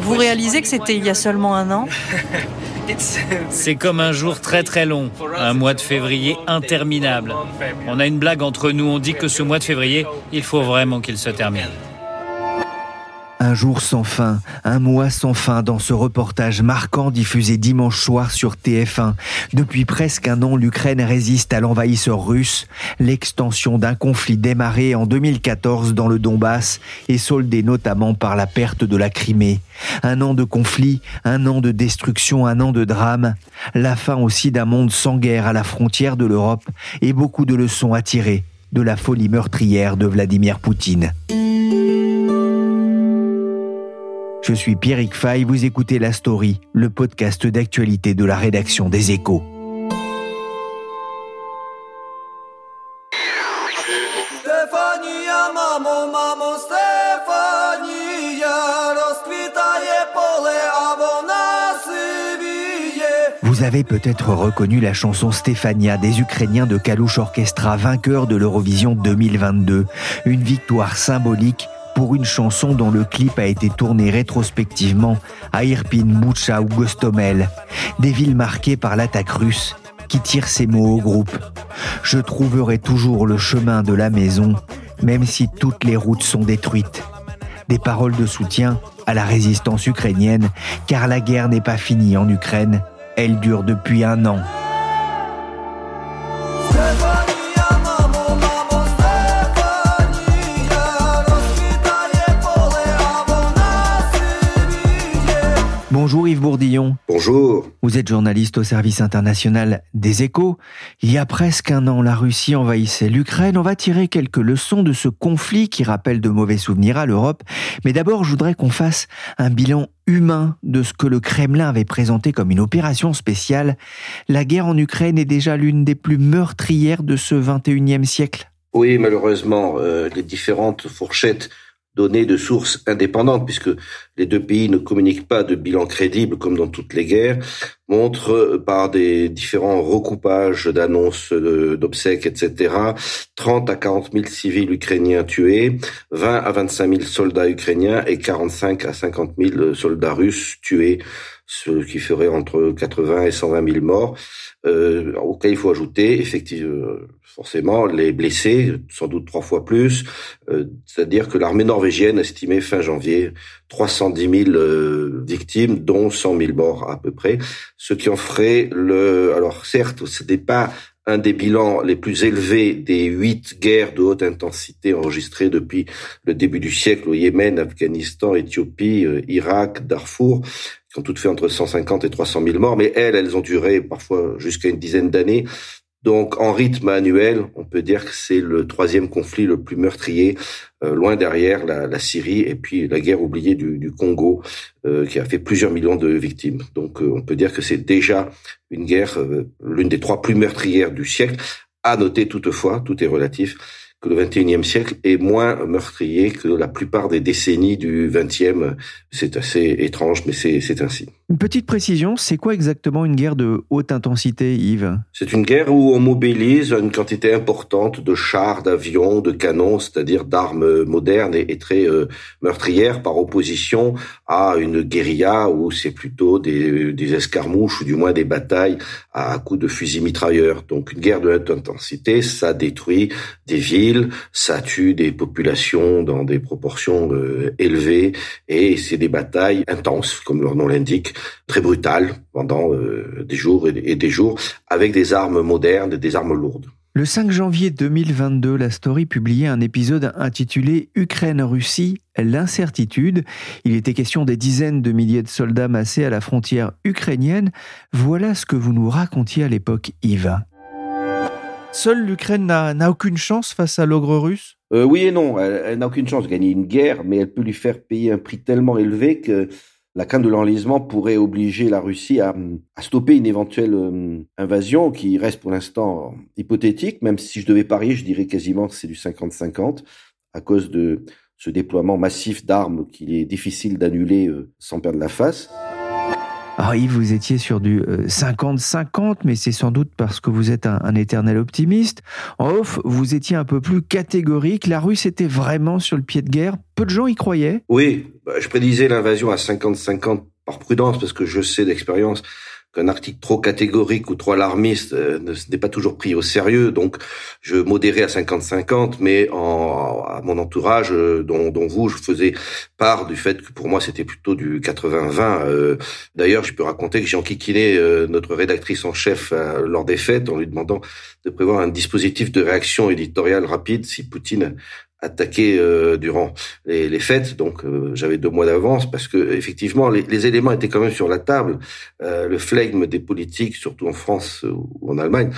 Vous réalisez que c'était il y a seulement un an C'est comme un jour très très long, un mois de février interminable. On a une blague entre nous, on dit que ce mois de février, il faut vraiment qu'il se termine. Un jour sans fin, un mois sans fin dans ce reportage marquant diffusé dimanche soir sur TF1. Depuis presque un an, l'Ukraine résiste à l'envahisseur russe. L'extension d'un conflit démarré en 2014 dans le Donbass est soldée notamment par la perte de la Crimée. Un an de conflit, un an de destruction, un an de drame. La fin aussi d'un monde sans guerre à la frontière de l'Europe et beaucoup de leçons à tirer de la folie meurtrière de Vladimir Poutine. Je suis Pierrick Fay, vous écoutez La Story, le podcast d'actualité de la rédaction des Échos. Vous avez peut-être reconnu la chanson Stéphania des Ukrainiens de Kalouche Orchestra, vainqueur de l'Eurovision 2022. Une victoire symbolique pour une chanson dont le clip a été tourné rétrospectivement à Irpin, Boucha ou Gostomel, des villes marquées par l'attaque russe qui tire ses mots au groupe. Je trouverai toujours le chemin de la maison, même si toutes les routes sont détruites. Des paroles de soutien à la résistance ukrainienne, car la guerre n'est pas finie en Ukraine, elle dure depuis un an. Bonjour Yves Bourdillon. Bonjour. Vous êtes journaliste au service international des échos. Il y a presque un an, la Russie envahissait l'Ukraine. On va tirer quelques leçons de ce conflit qui rappelle de mauvais souvenirs à l'Europe. Mais d'abord, je voudrais qu'on fasse un bilan humain de ce que le Kremlin avait présenté comme une opération spéciale. La guerre en Ukraine est déjà l'une des plus meurtrières de ce 21e siècle. Oui, malheureusement, euh, les différentes fourchettes données de sources indépendantes, puisque les deux pays ne communiquent pas de bilan crédible comme dans toutes les guerres, montrent euh, par des différents recoupages d'annonces d'obsèques, etc., 30 à 40 000 civils ukrainiens tués, 20 à 25 000 soldats ukrainiens et 45 à 50 000 soldats russes tués, ce qui ferait entre 80 et 120 000 morts, euh, auquel il faut ajouter effectivement forcément les blessés, sans doute trois fois plus. Euh, c'est-à-dire que l'armée norvégienne estimait fin janvier 310 000 euh, victimes, dont 100 000 morts à peu près, ce qui en ferait le. Alors certes, ce n'est pas un des bilans les plus élevés des huit guerres de haute intensité enregistrées depuis le début du siècle au Yémen, Afghanistan, Éthiopie, euh, Irak, Darfour, qui ont toutes fait entre 150 et 300 000 morts, mais elles, elles ont duré parfois jusqu'à une dizaine d'années. Donc en rythme annuel, on peut dire que c'est le troisième conflit le plus meurtrier, euh, loin derrière la, Syrie et puis la guerre oubliée du, Congo, euh, qui a fait plusieurs millions de victimes. Donc euh, on peut dire que c'est déjà une guerre, l'une des trois plus meurtrières du siècle. À noter toutefois, tout est relatif, que le XXIe siècle est moins meurtrier que la plupart des décennies du XXe. C'est assez étrange, mais c'est ainsi. Une petite précision, c'est quoi exactement une guerre de haute intensité, Yves? C'est une guerre où on mobilise une quantité importante de chars, d'avions, de canons, c'est-à-dire d'armes modernes et, très euh, meurtrières, par opposition à une guérilla où c'est plutôt des, des escarmouches ou du moins des batailles à coups de fusils mitrailleurs. Donc une guerre de haute intensité, ça détruit des villes, ça tue des populations dans des proportions euh, élevées et c'est des batailles intenses, comme leur nom l'indique très brutale pendant euh, des jours et des jours, avec des armes modernes et des armes lourdes. Le 5 janvier 2022, la Story publiait un épisode intitulé Ukraine-Russie, l'incertitude. Il était question des dizaines de milliers de soldats massés à la frontière ukrainienne. Voilà ce que vous nous racontiez à l'époque, Yves. Seule l'Ukraine n'a aucune chance face à l'ogre russe? Euh, Oui et non, elle, n'a aucune chance de gagner une guerre, mais elle peut lui faire payer un prix tellement élevé que la crainte de l'enlisement pourrait obliger la Russie à, stopper une éventuelle euh, invasion qui reste pour l'instant hypothétique, même si je devais parier, je dirais quasiment que c'est du 50-50 à cause de ce déploiement massif d'armes qu'il est difficile d'annuler euh, sans perdre la face. Alors Yves, vous étiez sur du 50-50, euh, mais c'est sans doute parce que vous êtes un, éternel optimiste. En off, vous étiez un peu plus catégorique. La Russe était vraiment sur le pied de guerre. Peu de gens y croyaient. Oui, bah, je prédisais l'invasion à 50-50 par prudence, parce que je sais d'expérience qu'un article trop catégorique ou trop alarmiste euh, n'est pas toujours pris au sérieux. Donc, je modérais à 50-50, mais en, à mon entourage, euh, dont, dont, vous, je faisais part du fait que pour moi, c'était plutôt du 80-20. Euh, d'ailleurs, je peux raconter que j'ai enquiquiné notre rédactrice en chef lors des fêtes en lui demandant de prévoir un dispositif de réaction éditoriale rapide si Poutine attaqué euh, durant les, les, fêtes, donc euh, j'avais deux mois d'avance parce que effectivement les, les, éléments étaient quand même sur la table. Euh, le flegme des politiques, surtout en France ou en Allemagne,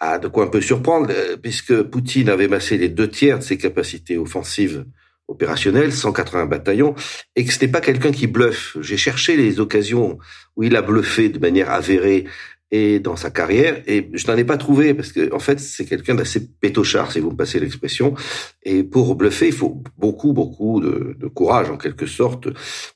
a de quoi un peu surprendre puisque Poutine avait massé les deux tiers de ses capacités offensives opérationnelles, 180 bataillons, et que ce n'est pas quelqu'un qui bluffe. J'ai cherché les occasions où il a bluffé de manière avérée et dans sa carrière. Et je n'en ai pas trouvé parce que en fait c'est quelqu'un d'assez pétochard, si vous me passez l'expression. Et pour bluffer, il faut beaucoup beaucoup de, de, courage en quelque sorte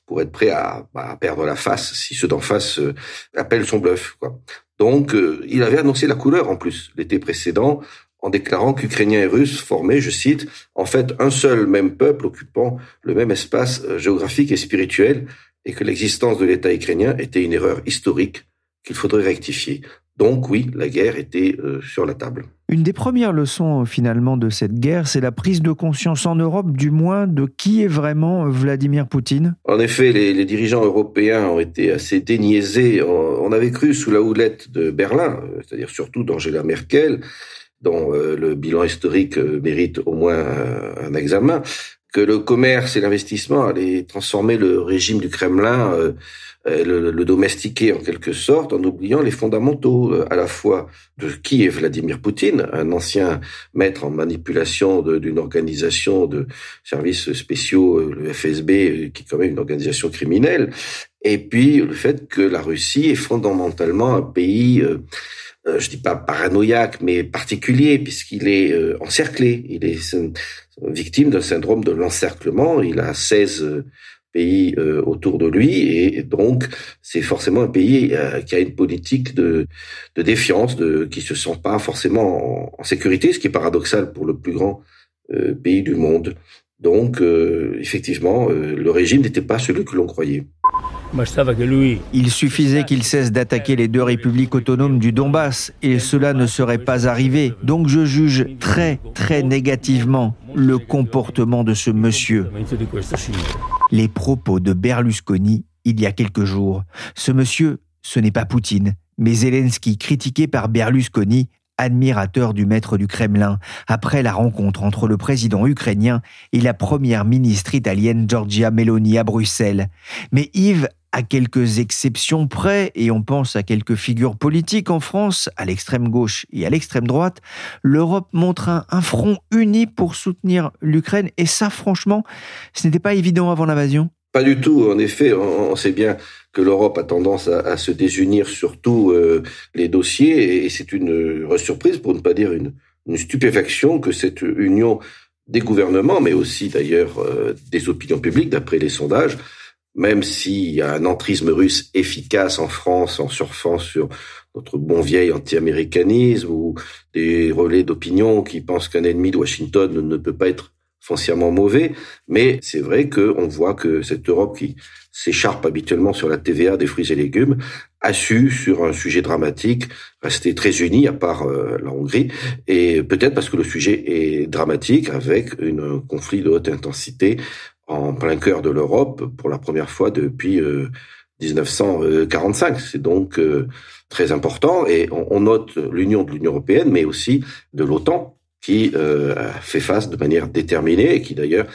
pour être prêt à, à perdre la face si ceux d'en face euh, appellent son bluff. Quoi. Donc euh, il avait annoncé la couleur en plus l'été précédent en déclarant qu'Ukrainiens et Russes formaient, je cite, en fait un seul même peuple occupant le même espace euh, géographique et spirituel, et que l'existence de l'État ukrainien était une erreur historique qu'il faudrait rectifier. Donc oui, la guerre était euh, sur la table. Une des premières leçons finalement de cette guerre, c'est la prise de conscience en Europe, du moins, de qui est vraiment Vladimir Poutine. En effet, les, dirigeants européens ont été assez déniaisés. On, avait cru sous la houlette de Berlin, euh, c'est-à-dire surtout d'Angela Merkel, dont euh, le bilan historique mérite au moins un examen, que le commerce et l'investissement allaient transformer le régime du Kremlin euh, le, le, domestiquer en quelque sorte en oubliant les fondamentaux euh, à la fois de qui est Vladimir Poutine, un ancien maître en manipulation d'une organisation de services spéciaux, euh, le FSB, qui est quand même une organisation criminelle, et puis le fait que la Russie est fondamentalement un pays euh, je dis pas paranoïaque, mais particulier, puisqu'il est encerclé. Il est victime d'un syndrome de l'encerclement. Il a 16 pays euh, autour de lui et donc c'est forcément un pays euh, qui a une politique de, défiance, de qui se sent pas forcément en, sécurité, ce qui est paradoxal pour le plus grand euh, pays du monde. Donc effectivement, le régime n'était pas celui que l'on croyait. Il suffisait qu'il cesse d'attaquer les deux républiques autonomes du Donbass et cela ne serait pas arrivé. Donc je juge très très négativement le comportement de ce monsieur. Les propos de Berlusconi il y a quelques jours. Ce monsieur, ce n'est pas Poutine, mais Zelensky, critiqué par Berlusconi, admirateur du maître du Kremlin, après la rencontre entre le président ukrainien et la première ministre italienne Giorgia Meloni à Bruxelles. Mais Yves à quelques exceptions près, et on pense à quelques figures politiques en France, à l'extrême gauche et à l'extrême droite, l'Europe montre un, front uni pour soutenir l'Ukraine. Et ça, franchement, ce n'était pas évident avant l'invasion. Pas du tout. En effet, on, sait bien que l'Europe a tendance à, se désunir sur tous euh, les dossiers, et c'est une surprise, pour ne pas dire une, stupéfaction, que cette union des gouvernements, mais aussi d'ailleurs euh, des opinions publiques, d'après les sondages, même s'il y a un entrisme russe efficace en France en surfant sur notre bon vieil anti-américanisme ou des relais d'opinion qui pensent qu'un ennemi de Washington ne peut pas être foncièrement mauvais, mais c'est vrai qu'on voit que cette Europe qui s'écharpe habituellement sur la TVA des fruits et légumes a su, sur un sujet dramatique, rester très unie, à part euh, la Hongrie, et peut-être parce que le sujet est dramatique, avec un conflit de haute intensité en plein cœur de l'Europe pour la première fois depuis 1945. Euh, C'est donc euh, très important et on, note l'union de l'Union européenne, mais aussi de l'OTAN qui euh, fait face de manière déterminée et qui d'ailleurs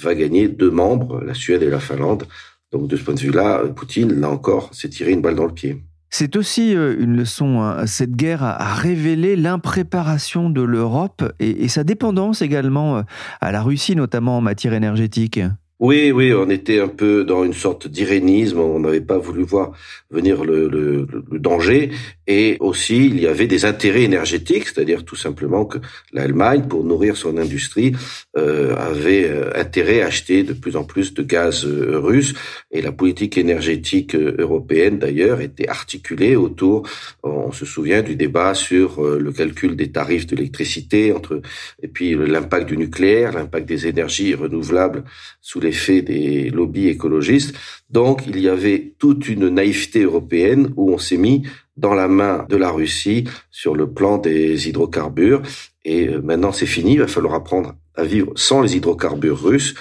va gagner deux membres, la Suède et la Finlande. Donc de ce point de vue-là, Poutine, là encore, s'est tiré une balle dans le pied. C'est aussi euh, une leçon. Hein. Cette guerre a révélé l'impréparation de l'Europe et, sa dépendance également euh, à la Russie, notamment en matière énergétique. Oui, oui, on était un peu dans une sorte d'irénisme. On n'avait pas voulu voir venir le, le, le, danger. Et aussi, il y avait des intérêts énergétiques, c'est-à-dire tout simplement que l'Allemagne, pour nourrir son industrie, euh, avait euh, intérêt à acheter de plus en plus de gaz euh, russe. Et la politique énergétique euh, européenne, d'ailleurs, était articulée autour, on se souvient du débat sur le calcul des tarifs de l'électricité, entre et puis l'impact du nucléaire, l'impact des énergies renouvelables sous l'effet des lobbies écologistes. Donc, il y avait toute une naïveté européenne où on s'est mis dans la main de la Russie sur le plan des hydrocarbures. Et euh, maintenant, c'est fini. Il va falloir apprendre à vivre sans les hydrocarbures russes.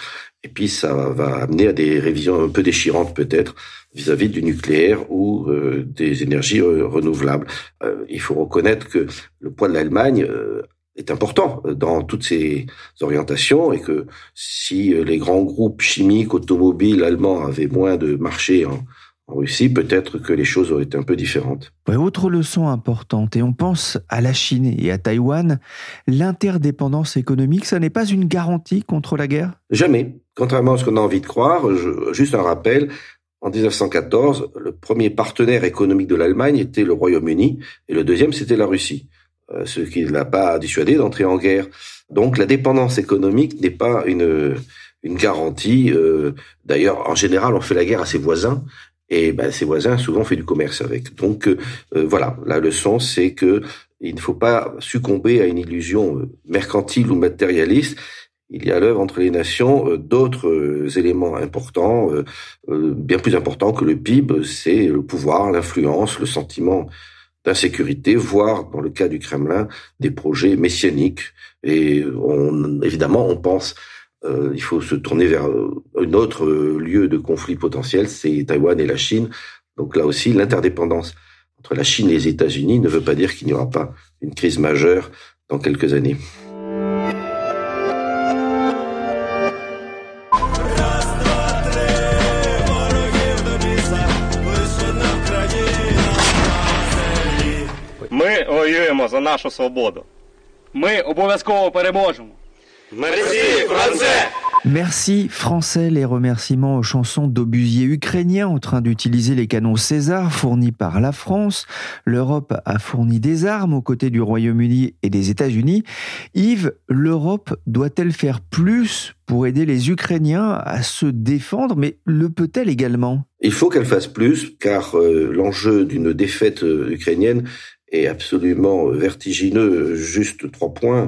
Et puis, ça va amener à des révisions un peu déchirantes, peut-être, vis-à-vis du nucléaire ou euh, des énergies euh, renouvelables. il faut reconnaître que le poids de l'Allemagne est important dans toutes ces orientations et que si les grands groupes chimiques automobiles allemands avaient moins de marché en, en Russie, peut-être que les choses auraient été un peu différentes. autre leçon importante, et on pense à la Chine et à Taïwan, l'interdépendance économique, ça n'est pas une garantie contre la guerre? Jamais. Contrairement à ce qu'on a envie de croire, juste un rappel, en 1914, le premier partenaire économique de l'Allemagne était le Royaume-Uni, et le deuxième, c'était la Russie, euh, ce qui ne l'a pas dissuadé d'entrer en guerre. Donc la dépendance économique n'est pas une, une garantie. Euh, d'ailleurs, en général, on fait la guerre à ses voisins et ben, ses voisins souvent fait du commerce avec. Donc euh, euh, voilà, la leçon c'est que il ne faut pas succomber à une illusion euh, mercantile ou matérialiste. Il y a à l'œuvre entre les nations d'autres éléments importants, bien plus importants que le PIB, c'est le pouvoir, l'influence, le sentiment d'insécurité, voire, dans le cas du Kremlin, des projets messianiques. Et on, évidemment, on pense euh, il faut se tourner vers euh, un autre euh, lieu de conflit potentiel, c'est Taïwan et la Chine. Donc là aussi, l'interdépendance entre la Chine et les États-Unis ne veut pas dire qu'il n'y aura pas une crise majeure dans quelques années. воюємо за нашу свободу. Ми обов'язково переможемо. Merci, Français Merci Français, les remerciements aux chansons d'obusiers ukrainiens en train d'utiliser les canons César fournis par la France. L'Europe a fourni des armes aux côtés du Royaume-Uni et des États-Unis. Yves, l'Europe doit-elle faire plus pour aider les Ukrainiens à se défendre, mais le peut-elle également Il faut qu'elle fasse plus, car euh, l'enjeu d'une défaite euh, ukrainienne est absolument vertigineux. Juste trois points.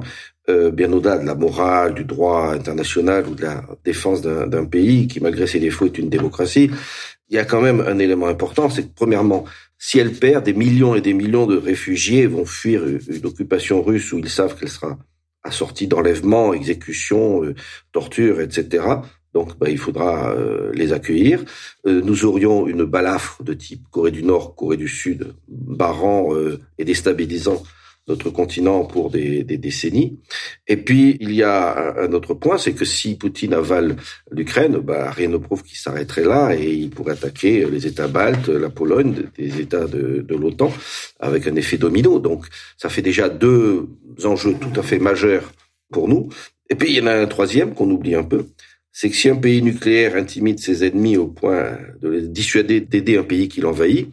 Euh, bien au-delà de la morale, du droit international ou de la défense d'un pays qui, malgré ses défauts, est une démocratie, il y a quand même un élément important, c'est que premièrement, si elle perd, des millions et des millions de réfugiés vont fuir une occupation russe où ils savent qu'elle sera assortie d'enlèvements, exécutions, euh, tortures, etc. Donc, bah, il faudra euh, les accueillir. nous aurions une balafre de type Corée du Nord, Corée du Sud, barrant et déstabilisant notre continent pour des, décennies. Et puis, il y a un, autre point, c'est que si Poutine avale l'Ukraine, bah, rien ne prouve qu'il s'arrêterait là et il pourrait attaquer les États baltes, la Pologne, des États de l'OTAN, avec un effet domino. Donc, ça fait déjà deux enjeux tout à fait majeurs pour nous. Et puis, il y en a un troisième qu'on oublie un peu, c'est que si un pays nucléaire intimide ses ennemis au point de les dissuader d'aider un pays qui l'envahit,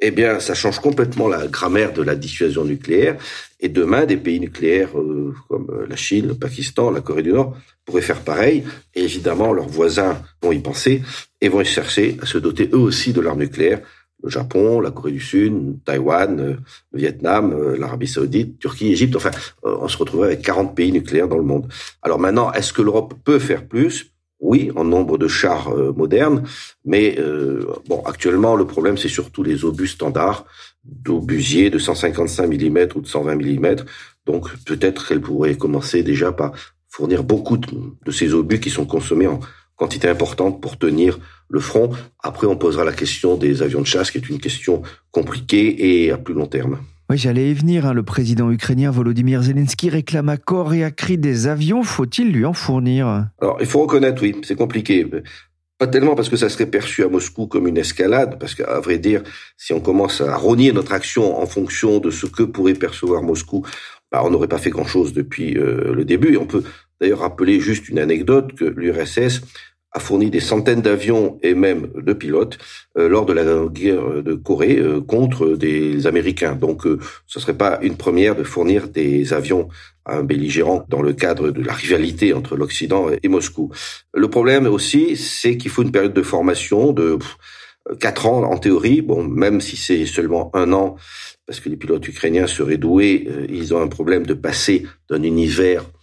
eh bien, ça change complètement la grammaire de la dissuasion nucléaire. Et demain, des pays nucléaires euh, comme euh, la Chine, le Pakistan, la Corée du Nord pourraient faire pareil. Et évidemment, leurs voisins vont y penser et vont chercher à se doter eux aussi de l'arme nucléaire. Le Japon, la Corée du Sud, Taïwan, euh, le Vietnam, l'Arabie Saoudite, Turquie, Égypte. Enfin, on se retrouverait avec 40 pays nucléaires dans le monde. Alors maintenant, est-ce que l'Europe peut faire plus? Oui, en nombre de chars euh, modernes, mais euh, bon, actuellement le problème c'est surtout les obus standards d'obusiers de 155 mm ou de 120 mm. Donc peut-être qu'elle pourrait commencer déjà par fournir beaucoup de, de, ces obus qui sont consommés en quantité importante pour tenir le front. Après, on posera la question des avions de chasse, qui est une question compliquée et à plus long terme. Oui, j'allais y venir. Hein. Le président ukrainien Volodymyr Zelensky réclame à corps et à cri des avions. Faut-il lui en fournir? Alors, il faut reconnaître, oui, c'est compliqué. pas tellement parce que ça serait perçu à Moscou comme une escalade, parce qu'à vrai dire, si on commence à rogner notre action en fonction de ce que pourrait percevoir Moscou, bah, on n'aurait pas fait grand-chose depuis euh, le début. Et on peut d'ailleurs rappeler juste une anecdote que l'URSS a fourni des centaines d'avions et même de pilotes euh, lors de la guerre de Corée euh, contre des Américains. Donc, euh, ce serait pas une première de fournir des avions à un belligérant dans le cadre de la rivalité entre l'Occident et Moscou. Le problème aussi, c'est qu'il faut une période de formation de quatre ans en théorie. Bon, même si c'est seulement un an, parce que les pilotes ukrainiens seraient doués, ils ont un problème de passer d'un univers euh,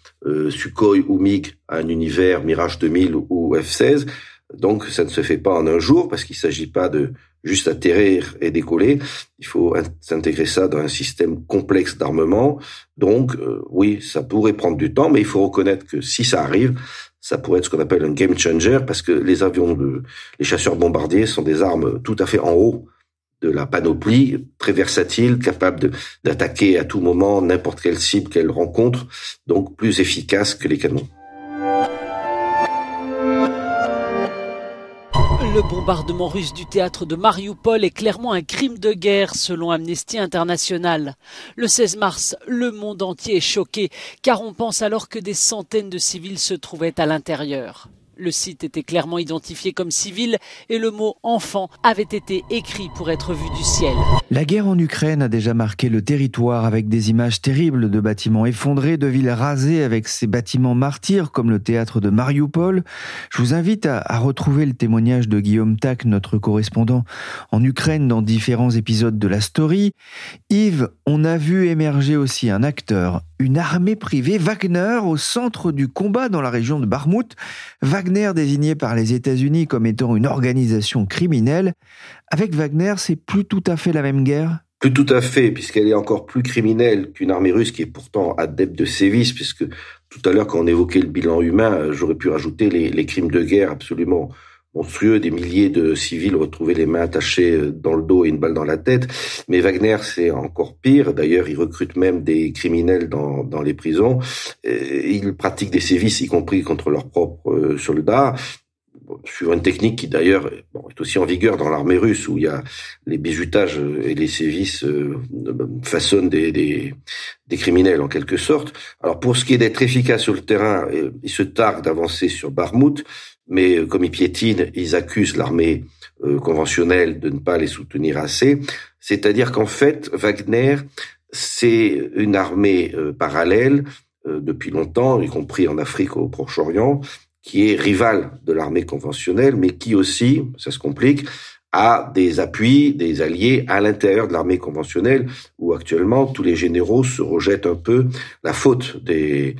Sukhoi ou MiG à un univers Mirage 2000 ou F-16. Donc ça ne se fait pas en un jour parce qu'il ne s'agit pas de juste atterrir et décoller. Il faut s'intégrer ça dans un système complexe d'armement. Donc euh, oui, ça pourrait prendre du temps, mais il faut reconnaître que si ça arrive, ça pourrait être ce qu'on appelle un game changer parce que les avions de, les chasseurs bombardiers sont des armes tout à fait en haut de la panoplie, très versatile, capable d'attaquer à tout moment n'importe quelle cible qu'elle rencontre, donc plus efficace que les canons. Le bombardement russe du théâtre de Mariupol est clairement un crime de guerre selon Amnesty International. Le 16 mars, le monde entier est choqué car on pense alors que des centaines de civils se trouvaient à l'intérieur. Le site était clairement identifié comme civil et le mot enfant avait été écrit pour être vu du ciel. La guerre en Ukraine a déjà marqué le territoire avec des images terribles de bâtiments effondrés, de villes rasées avec ces bâtiments martyrs comme le théâtre de Mariupol. Je vous invite à, retrouver le témoignage de Guillaume Tac, notre correspondant en Ukraine dans différents épisodes de la story. Yves, on a vu émerger aussi un acteur, une armée privée, Wagner, au centre du combat dans la région de Barmout. Wagner désigné par les États-Unis comme étant une organisation criminelle. Avec Wagner, c'est plus tout à fait la même guerre plus tout à fait, puisqu'elle est encore plus criminelle qu'une armée russe qui est pourtant adepte de sévices, puisque tout à l'heure, quand on évoquait le bilan humain, j'aurais pu rajouter les, les crimes de guerre absolument monstrueux, des milliers de civils retrouvés les mains attachées euh, dans le dos et une balle dans la tête. Mais Wagner, c'est encore pire. D'ailleurs, il recrute même des criminels dans, dans les prisons. Il pratique des sévices, y compris contre leurs propres euh, soldats suivant une technique qui d'ailleurs bon, est aussi en vigueur dans l'armée russe où il y a les bijutages et les sévices euh, façonnent des, des, des, criminels en quelque sorte. Alors pour ce qui est d'être efficace sur le terrain, il se targue d'avancer sur Barmout, mais euh, comme ils piétinent, ils accusent l'armée euh, conventionnelle de ne pas les soutenir assez. C'est-à-dire qu'en fait, Wagner, c'est une armée euh, parallèle depuis longtemps, y compris en Afrique au Proche-Orient, qui est rivale de l'armée conventionnelle, mais qui aussi, ça se complique, a des appuis, des alliés à l'intérieur de l'armée conventionnelle, où actuellement tous les généraux se rejettent un peu la faute des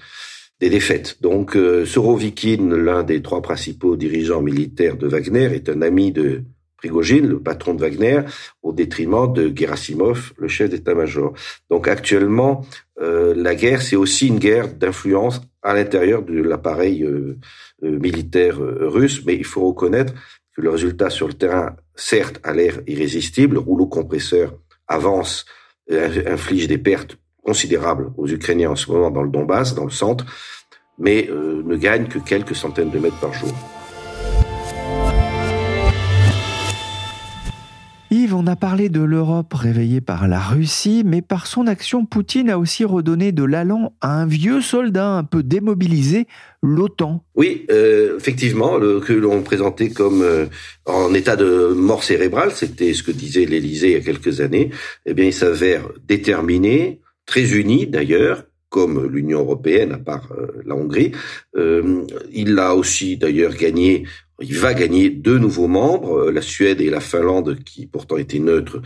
des défaites. Donc, euh, Sorovikin, l'un des trois principaux dirigeants militaires de Wagner, est un ami de Prigogine, le patron de Wagner, au détriment de Gerasimov, le chef d'état-major. Donc, actuellement, euh, la guerre, c'est aussi une guerre d'influence à l'intérieur de l'appareil euh, militaire russe, mais il faut reconnaître que le résultat sur le terrain, certes, a l'air irrésistible. Le rouleau compresseur avance, inflige des pertes considérable aux Ukrainiens en ce moment dans le Donbass, dans le centre, mais euh, ne gagne que quelques centaines de mètres par jour. Yves, on a parlé de l'Europe réveillée par la Russie, mais par son action, Poutine a aussi redonné de l'allant à un vieux soldat un peu démobilisé, l'OTAN. Oui, euh, effectivement, le, que l'on présentait comme euh, en état de mort cérébrale, c'était ce que disait l'Élysée il y a quelques années, eh bien il s'avère déterminé, très unis d'ailleurs, comme l'Union européenne, à part euh, la Hongrie. Euh, il a aussi d'ailleurs gagné, il va gagner deux nouveaux membres, euh, la Suède et la Finlande, qui pourtant étaient neutres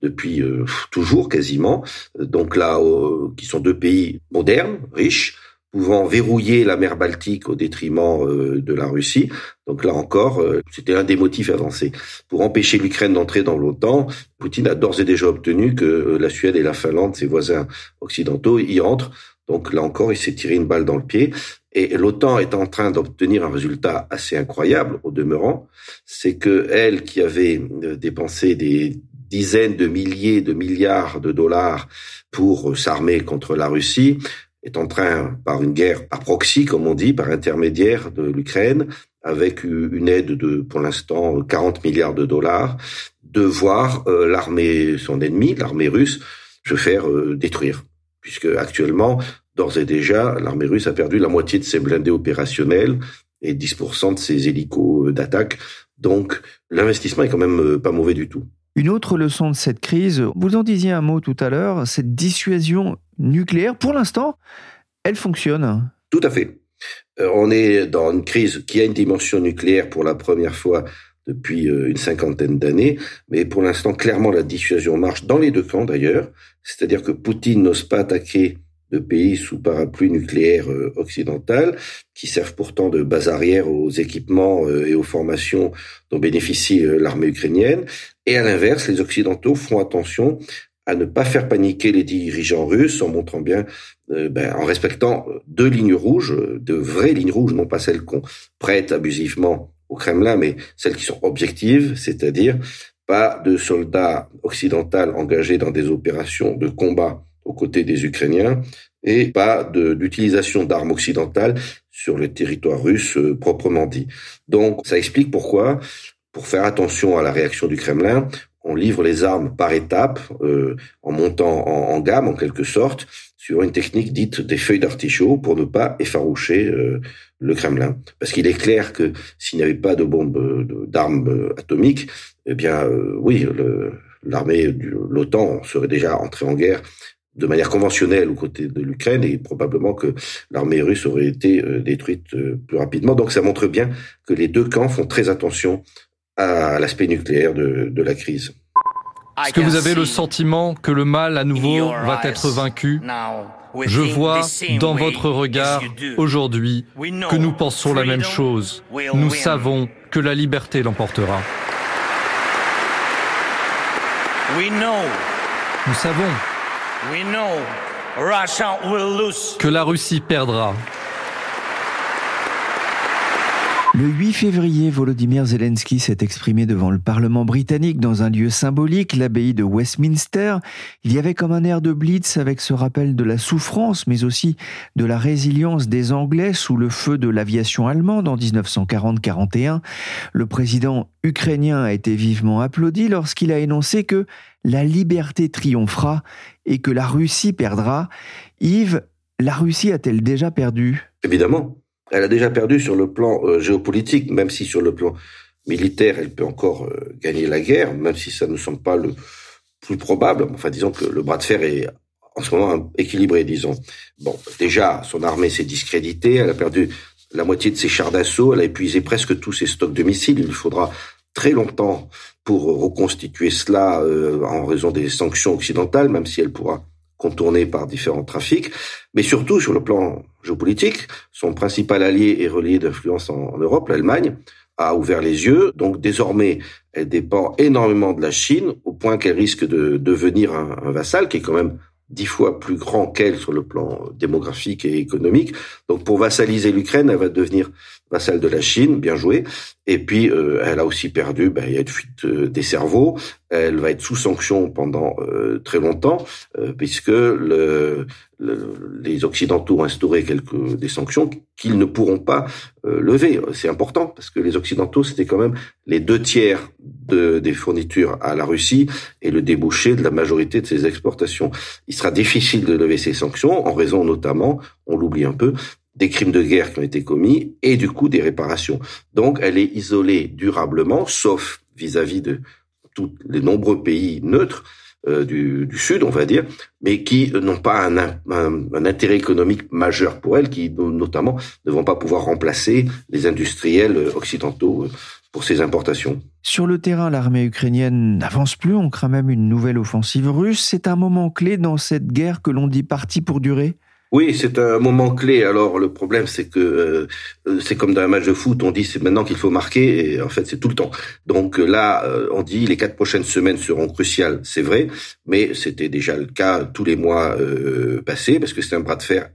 depuis toujours quasiment. Donc là, qui sont deux pays modernes, riches, pouvant verrouiller la mer Baltique au détriment euh, de la Russie. Donc là encore, euh, c'était un des motifs avancés. Pour empêcher l'Ukraine d'entrer dans l'OTAN, Poutine a d'ores et déjà obtenu que euh, la Suède et la Finlande, ses voisins occidentaux, y entrent. Donc là encore, il s'est tiré une balle dans le pied. Et l'OTAN est en train d'obtenir un résultat assez incroyable au demeurant, c'est que elle qui avait dépensé des dizaines de milliers de milliards de dollars pour s'armer contre la Russie, est en train, par une guerre par proxy, comme on dit, par intermédiaire de l'Ukraine, avec une aide de, pour l'instant, 40 milliards de dollars, de voir euh, l'armée, son ennemi, l'armée russe, se faire euh, détruire. Puisque actuellement, d'ores et déjà, l'armée russe a perdu la moitié de ses blindés opérationnels et 10% de ses hélicos d'attaque. Donc, l'investissement est quand même pas mauvais du tout. Une autre leçon de cette crise, vous en disiez un mot tout à l'heure, cette dissuasion nucléaire, pour l'instant, elle fonctionne. Tout à fait. Euh, on est dans une crise qui a une dimension nucléaire pour la première fois depuis euh, une cinquantaine d'années, mais pour l'instant, clairement, la dissuasion marche dans les deux camps d'ailleurs, c'est-à-dire que Poutine n'ose pas attaquer de pays sous parapluie nucléaire euh, occidental, qui servent pourtant de base arrière aux équipements et aux formations dont bénéficie l'armée ukrainienne. Et à l'inverse, les Occidentaux font attention à ne pas faire paniquer les dirigeants russes en montrant bien, ben, en respectant deux lignes rouges, de vraies lignes rouges, non pas celles qu'on prête abusivement au Kremlin, mais celles qui sont objectives, c'est-à-dire pas de soldats occidentaux engagés dans des opérations de combat aux côtés des Ukrainiens et pas d'utilisation d'armes occidentales sur le territoire russe euh, proprement dit. Donc ça explique pourquoi, pour faire attention à la réaction du Kremlin, on livre les armes par étapes, euh, en montant en, gamme en quelque sorte, sur une technique dite des feuilles d'artichaut pour ne pas effaroucher euh, le Kremlin. Parce qu'il est clair que s'il n'y avait pas de bombes d'armes atomiques, eh bien oui, l'armée de l'OTAN serait déjà entrée en guerre de manière conventionnelle aux côtés de l'Ukraine et probablement que l'armée russe aurait été euh, détruite euh, plus rapidement. Donc ça montre bien que les deux camps font très attention à l'aspect nucléaire de, de la crise. Est-ce que vous avez le sentiment que le mal à nouveau va être vaincu Je vois dans votre regard aujourd'hui que nous pensons la même chose. Nous savons que la liberté l'emportera. Nous savons que la Russie perdra. Le 8 février, Volodymyr Zelensky s'est exprimé devant le Parlement britannique dans un lieu symbolique, l'abbaye de Westminster. Il y avait comme un air de blitz avec ce rappel de la souffrance, mais aussi de la résilience des Anglais sous le feu de l'aviation allemande en 1940-41. Le président ukrainien a été vivement applaudi lorsqu'il a énoncé que la liberté triomphera et que la Russie perdra. Yves, la Russie a-t-elle déjà perdu? Évidemment. Elle a déjà perdu sur le plan euh, géopolitique, même si sur le plan militaire, elle peut encore euh, gagner la guerre, même si ça ne semble pas le plus probable. Enfin, disons que le bras de fer est en ce moment équilibré, disons. Bon, déjà, son armée s'est discréditée, elle a perdu la moitié de ses chars d'assaut, elle a épuisé presque tous ses stocks de missiles. Il faudra très longtemps pour reconstituer cela euh, en raison des sanctions occidentales, même si elle pourra contourner par différents trafics. Mais surtout, sur le plan géopolitique, son principal allié et relié d'influence en, Europe, l'Allemagne, a ouvert les yeux. Donc désormais, elle dépend énormément de la Chine, au point qu'elle risque de devenir un, vassal, qui est quand même dix fois plus grand qu'elle sur le plan démographique et économique. Donc pour vassaliser l'Ukraine, elle va devenir vassale de la Chine, bien joué. Et puis, euh, elle a aussi perdu, ben, il y a une fuite euh, des cerveaux. Elle va être sous sanction pendant euh, très longtemps, puisque le, les Occidentaux ont instauré quelques des sanctions qu'ils ne pourront pas lever. C'est important, parce que les Occidentaux, c'était quand même les deux tiers de, des fournitures à la Russie et le débouché de la majorité de ses exportations. Il sera difficile de lever ces sanctions, en raison notamment, on l'oublie un peu, des crimes de guerre qui ont été commis et du coup des réparations. Donc elle est isolée durablement, sauf vis-à-vis de tous les nombreux pays neutres euh, du, Sud, on va dire, mais qui n'ont pas un, un, intérêt économique majeur pour elle, qui notamment ne vont pas pouvoir remplacer les industriels occidentaux euh, pour ces importations. Sur le terrain, l'armée ukrainienne n'avance plus, on craint même une nouvelle offensive russe. C'est un moment clé dans cette guerre que l'on dit partie pour durer oui, c'est un moment clé. Alors le problème, c'est que euh, c'est comme dans un match de foot, on dit c'est maintenant qu'il faut marquer, et en fait c'est tout le temps. Donc là, euh, on dit les quatre prochaines semaines seront cruciales, c'est vrai, mais c'était déjà le cas tous les mois euh, passés, parce que c'est un bras de fer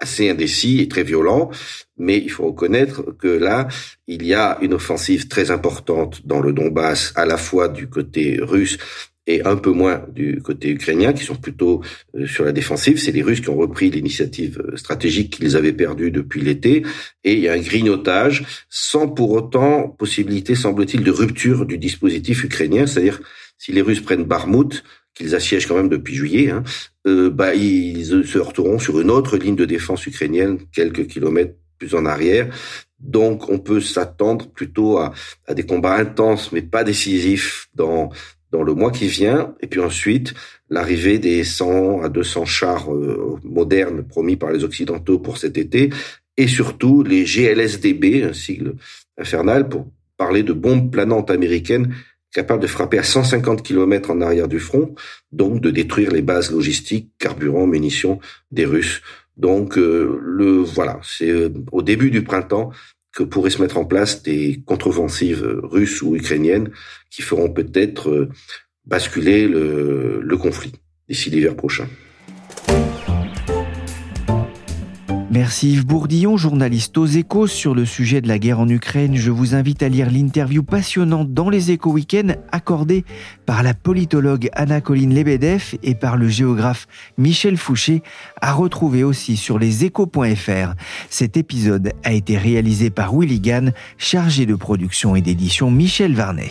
assez indécis et très violent. Mais il faut reconnaître que là, il y a une offensive très importante dans le Donbass, à la fois du côté russe et un peu moins du côté ukrainien, qui sont plutôt euh, sur la défensive. C'est les Russes qui ont repris l'initiative euh, stratégique qu'ils avaient perdue depuis l'été, et il y a un grignotage, sans pour autant possibilité, semble-t-il, de rupture du dispositif ukrainien, c'est-à-dire si les Russes prennent Barmout, qu'ils assiègent quand même depuis juillet, hein, euh, bah, ils se heurteront sur une autre ligne de défense ukrainienne, quelques kilomètres plus en arrière. Donc, on peut s'attendre plutôt à, à, des combats intenses, mais pas décisifs dans dans le mois qui vient. Et puis ensuite, l'arrivée des 100 à 200 chars euh, modernes promis par les Occidentaux pour cet été, et surtout les GLSDB, un sigle infernal pour parler de bombes planantes américaines capables de frapper à 150 km en arrière du front, donc de détruire les bases logistiques, carburant, munitions des Russes. Donc euh, le voilà, c'est euh, au début du printemps que pourraient se mettre en place des contre-offensives russes ou ukrainiennes qui feront peut-être euh, basculer le, le conflit d'ici l'hiver prochain. Merci Yves Bourdillon, journaliste aux échos sur le sujet de la guerre en Ukraine. Je vous invite à lire l'interview passionnante dans les échos week-end accordée par la politologue Anna-Colline Lebedev et par le géographe Michel Fouché, à retrouver aussi sur leséchos.fr. Cet épisode a été réalisé par Willy Gann, chargé de production et d'édition Michel Varnet.